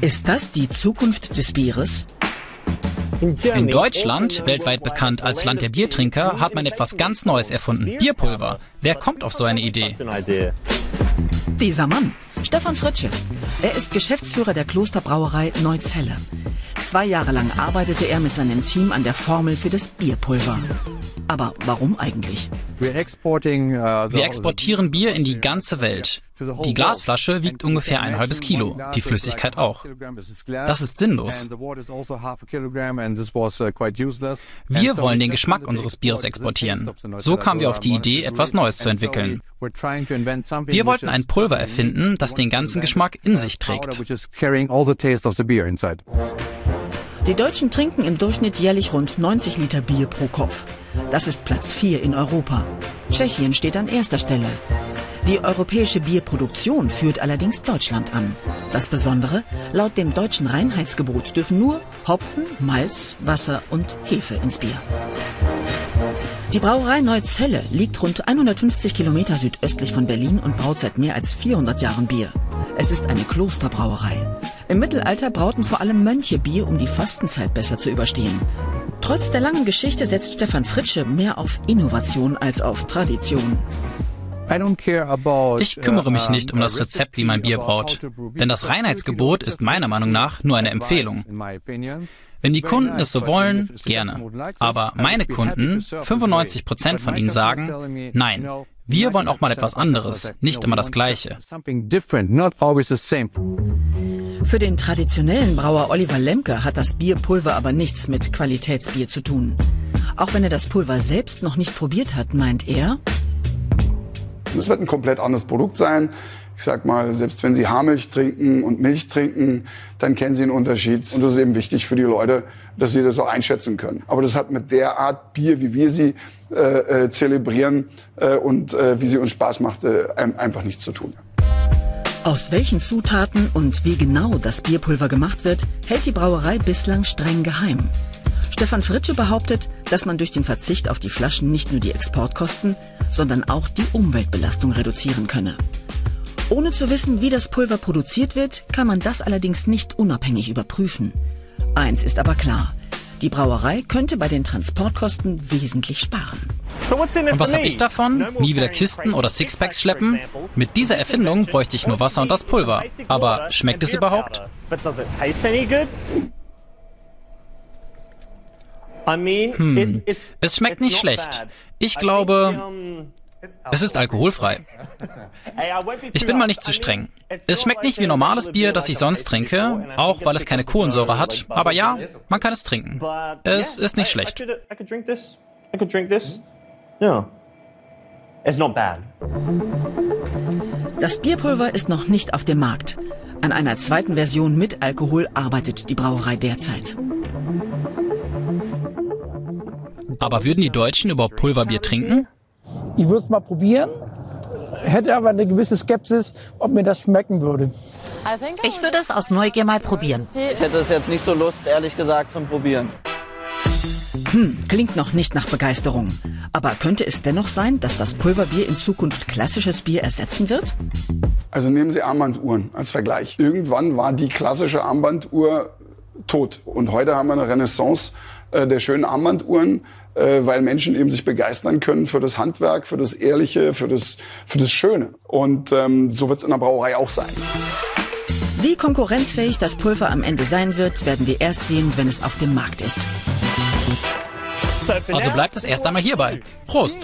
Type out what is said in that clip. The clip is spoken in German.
Ist das die Zukunft des Bieres? In Deutschland, weltweit bekannt als Land der Biertrinker, hat man etwas ganz Neues erfunden. Bierpulver. Wer kommt auf so eine Idee? Dieser Mann, Stefan Fritsche. Er ist Geschäftsführer der Klosterbrauerei Neuzelle. Zwei Jahre lang arbeitete er mit seinem Team an der Formel für das Bierpulver. Aber warum eigentlich? Wir exportieren Bier in die ganze Welt. Die Glasflasche wiegt ungefähr ein halbes Kilo, die Flüssigkeit auch. Das ist sinnlos. Wir wollen den Geschmack unseres Bieres exportieren. So kamen wir auf die Idee, etwas Neues zu entwickeln. Wir wollten ein Pulver erfinden, das den ganzen Geschmack in sich trägt. Die Deutschen trinken im Durchschnitt jährlich rund 90 Liter Bier pro Kopf. Das ist Platz 4 in Europa. Tschechien steht an erster Stelle. Die europäische Bierproduktion führt allerdings Deutschland an. Das Besondere, laut dem deutschen Reinheitsgebot dürfen nur Hopfen, Malz, Wasser und Hefe ins Bier. Die Brauerei Neuzelle liegt rund 150 Kilometer südöstlich von Berlin und braut seit mehr als 400 Jahren Bier. Es ist eine Klosterbrauerei. Im Mittelalter brauten vor allem Mönche Bier, um die Fastenzeit besser zu überstehen. Trotz der langen Geschichte setzt Stefan Fritsche mehr auf Innovation als auf Tradition. Ich kümmere mich nicht um das Rezept, wie man Bier braut. Denn das Reinheitsgebot ist meiner Meinung nach nur eine Empfehlung. Wenn die Kunden es so wollen, gerne. Aber meine Kunden, 95 Prozent von ihnen sagen, nein, wir wollen auch mal etwas anderes, nicht immer das Gleiche. Für den traditionellen Brauer Oliver Lemke hat das Bierpulver aber nichts mit Qualitätsbier zu tun. Auch wenn er das Pulver selbst noch nicht probiert hat, meint er, es wird ein komplett anderes Produkt sein. Ich sag mal, selbst wenn Sie Haarmilch trinken und Milch trinken, dann kennen Sie einen Unterschied. Und das ist eben wichtig für die Leute, dass sie das so einschätzen können. Aber das hat mit der Art Bier, wie wir sie äh, äh, zelebrieren äh, und äh, wie sie uns Spaß macht, äh, einfach nichts zu tun. Aus welchen Zutaten und wie genau das Bierpulver gemacht wird, hält die Brauerei bislang streng geheim. Stefan Fritsche behauptet, dass man durch den Verzicht auf die Flaschen nicht nur die Exportkosten, sondern auch die Umweltbelastung reduzieren könne. Ohne zu wissen, wie das Pulver produziert wird, kann man das allerdings nicht unabhängig überprüfen. Eins ist aber klar. Die Brauerei könnte bei den Transportkosten wesentlich sparen. Und was habe ich davon? Nie wieder Kisten oder Sixpacks schleppen? Mit dieser Erfindung bräuchte ich nur Wasser und das Pulver. Aber schmeckt es überhaupt? Hm, es schmeckt nicht schlecht. Ich glaube, es ist alkoholfrei. Ich bin mal nicht zu streng. Es schmeckt nicht wie normales Bier, das ich sonst trinke, auch weil es keine Kohlensäure hat. Aber ja, man kann es trinken. Es ist nicht schlecht. Das Bierpulver ist noch nicht auf dem Markt. An einer zweiten Version mit Alkohol arbeitet die Brauerei derzeit. Aber würden die Deutschen überhaupt Pulverbier trinken? Ich würde es mal probieren, hätte aber eine gewisse Skepsis, ob mir das schmecken würde. Ich würde es aus Neugier mal probieren. Ich hätte es jetzt nicht so Lust, ehrlich gesagt, zum Probieren. Hm, klingt noch nicht nach Begeisterung. Aber könnte es dennoch sein, dass das Pulverbier in Zukunft klassisches Bier ersetzen wird? Also nehmen Sie Armbanduhren als Vergleich. Irgendwann war die klassische Armbanduhr tot. Und heute haben wir eine Renaissance äh, der schönen Armbanduhren, äh, weil Menschen eben sich begeistern können für das Handwerk, für das Ehrliche, für das, für das Schöne. Und ähm, so wird es in der Brauerei auch sein. Wie konkurrenzfähig das Pulver am Ende sein wird, werden wir erst sehen, wenn es auf dem Markt ist. Also bleibt es erst einmal hierbei. Prost!